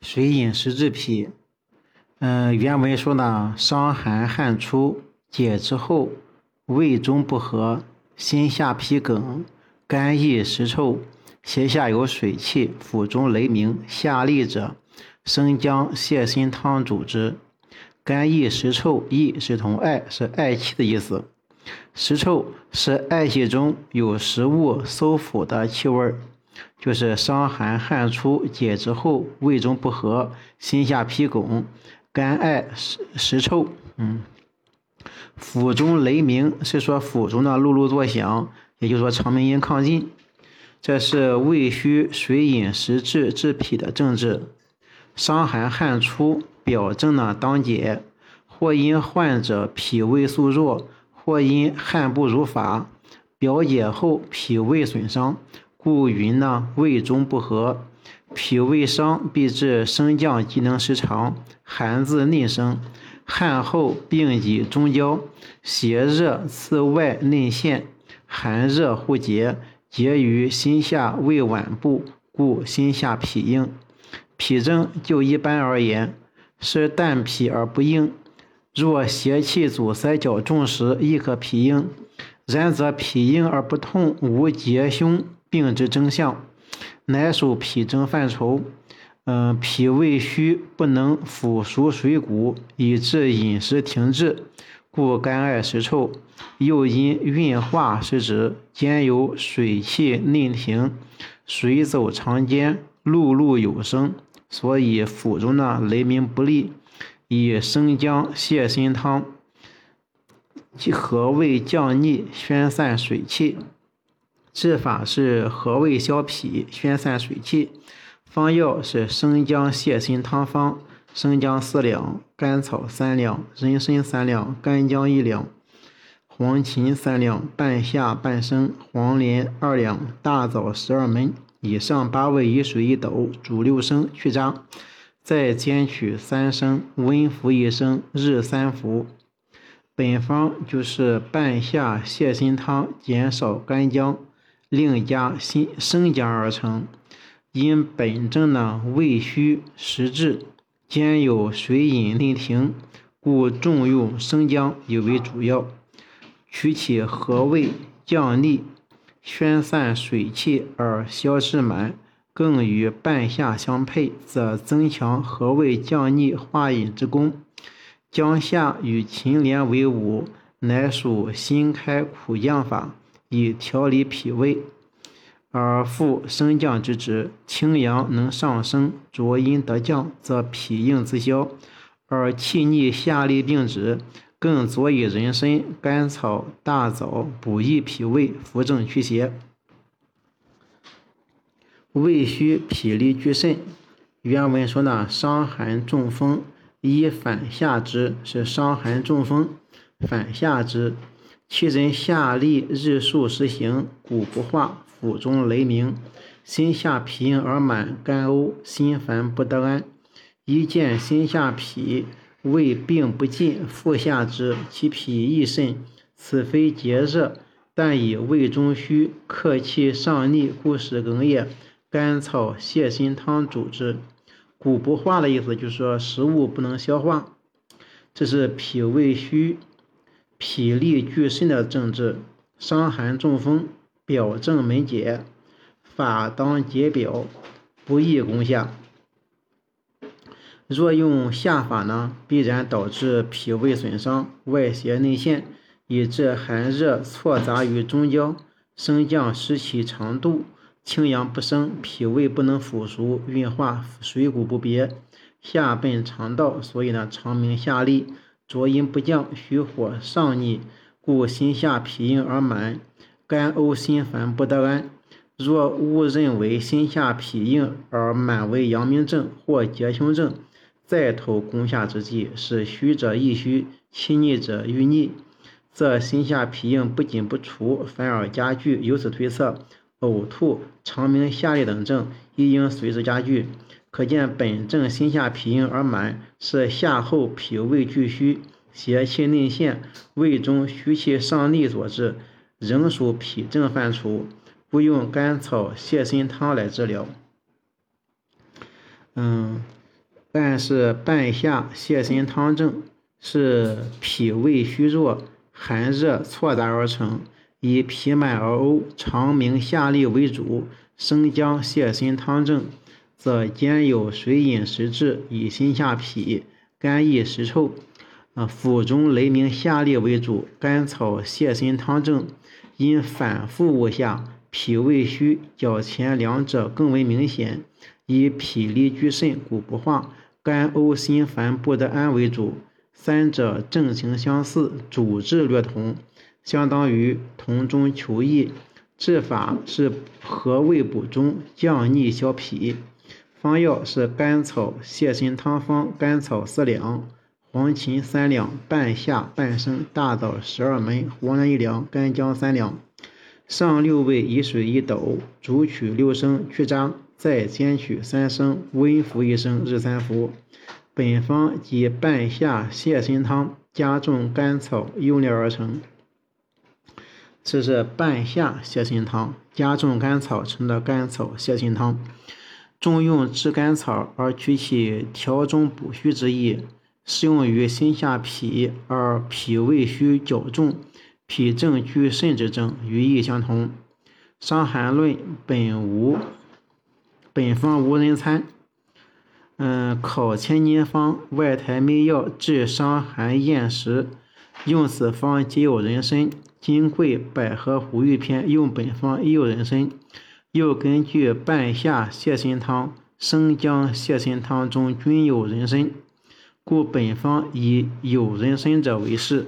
水饮食治脾。嗯，原文说呢，伤寒汗出，解之后，胃中不和，心下痞梗，肝郁食臭，胁下有水气，腹中雷鸣，下利者，生姜泻心汤主之。肝郁食臭，郁是同艾，是艾气的意思。食臭是艾气中有食物馊腐的气味儿，就是伤寒汗出解之后，胃中不和，心下痞拱，肝艾实实臭。嗯，腹中雷鸣是说腹中的辘辘作响，也就是说肠鸣音亢进，这是胃虚水饮食滞治脾的症治。伤寒汗出表症呢当解，或因患者脾胃素弱。或因汗不如法，表解后脾胃损伤，故云呢胃中不和。脾胃伤必致升降机能失常，寒自内生。汗后病己中焦，邪热刺外内陷，寒热互结，结于心下胃脘部，故心下痞硬。脾症就一般而言，是淡脾而不硬。若邪气阻塞较重时，亦可脾硬；然则脾硬而不痛，无结胸病之征象，乃属脾症范畴。嗯，脾胃虚不能腐熟水谷，以致饮食停滞，故肝艾实臭。又因运化失职，兼有水气内停，水走长间，碌碌有声，所以腹中呢雷鸣不利。以生姜泻心汤，和胃降逆，宣散水气。治法是和胃消痞，宣散水气。方药是生姜泻心汤方：生姜四两，甘草三两，人参三两，干姜一两，黄芩三两，半夏半升，黄连二两，大枣十二枚。以上八味以水一斗，煮六升，去渣。再煎取三升，温服一升，日三服。本方就是半夏泻心汤减少干姜，另加新生姜而成。因本症呢胃虚实滞，兼有水饮内停，故重用生姜以为主要。取其和胃降逆、宣散水气而消滞满。更与半夏相配，则增强和胃降逆化饮之功。姜夏与秦连为伍，乃属辛开苦降法，以调理脾胃，而复升降之职。清阳能上升，浊阴得降，则脾硬自消，而气逆下利病止。更佐以人参、甘草、大枣补益脾胃，扶正祛邪。胃虚脾力俱肾，原文说呢，伤寒中风，一反下之，是伤寒中风，反下之。其人下利日数时行，骨不化，腹中雷鸣，心下痞而满，肝呕，心烦不得安。一见心下痞，胃病不尽，腹下之，其脾亦甚，此非结热，但以胃中虚，客气上逆，故使梗也。甘草泻心汤主之，骨不化的意思就是说食物不能消化，这是脾胃虚、脾力俱肾的政治。伤寒中风，表证门解，法当解表，不宜攻下。若用下法呢，必然导致脾胃损伤，外邪内陷，以致寒热错杂于中焦，升降失其长度。清阳不升，脾胃不能腐熟运化，水谷不别，下奔肠道，所以呢，肠鸣下利，浊阴不降，虚火上逆，故心下痞硬而满，肝呕心烦不得安。若误认为心下痞硬而满为阳明症或结胸症，再投攻下之计，使虚者亦虚，气逆者愈逆，则心下痞硬不仅不除，反而加剧。由此推测。呕吐、肠鸣下利等症亦应随之加剧，可见本症心下痞硬而满，是下后脾胃俱虚、邪气内陷、胃中虚气上逆所致，仍属脾症范畴，不用甘草泻心汤来治疗。嗯，但是半夏泻心汤症是脾胃虚弱、寒热错杂而成，以脾满而呕、肠鸣下利为主；生姜泻心汤证则兼有水饮食滞，以心下痞、肝郁食臭、啊腹中雷鸣下利为主。甘草泻心汤证因反复无下，脾胃虚，较前两者更为明显，以脾力居肾，故不化。肝呕心烦不得安为主，三者症情相似，主治略同，相当于同中求异。治法是和胃补中，降逆消痞。方药是甘草泻心汤方：甘草四两，黄芩三两，半夏半升，大枣十二枚，黄连一两，干姜三两。上六味，以水一斗，煮取六升，去渣。再煎取三升，温服一升，日三服。本方及半夏泻心汤加重甘草用炼而成。这是半夏泻心汤加重甘草成的甘草泻心汤。重用炙甘草而取其调中补虚之意，适用于心下痞而脾胃虚较重、脾正居肾之症，与意相同。《伤寒论》本无。本方无人参，嗯，考千年方外台秘药治伤寒厌食，用此方即有人参、金桂、百合、胡玉片，用本方亦有人参。又根据半夏泻心汤、生姜泻心汤中均有人参，故本方以有人参者为是。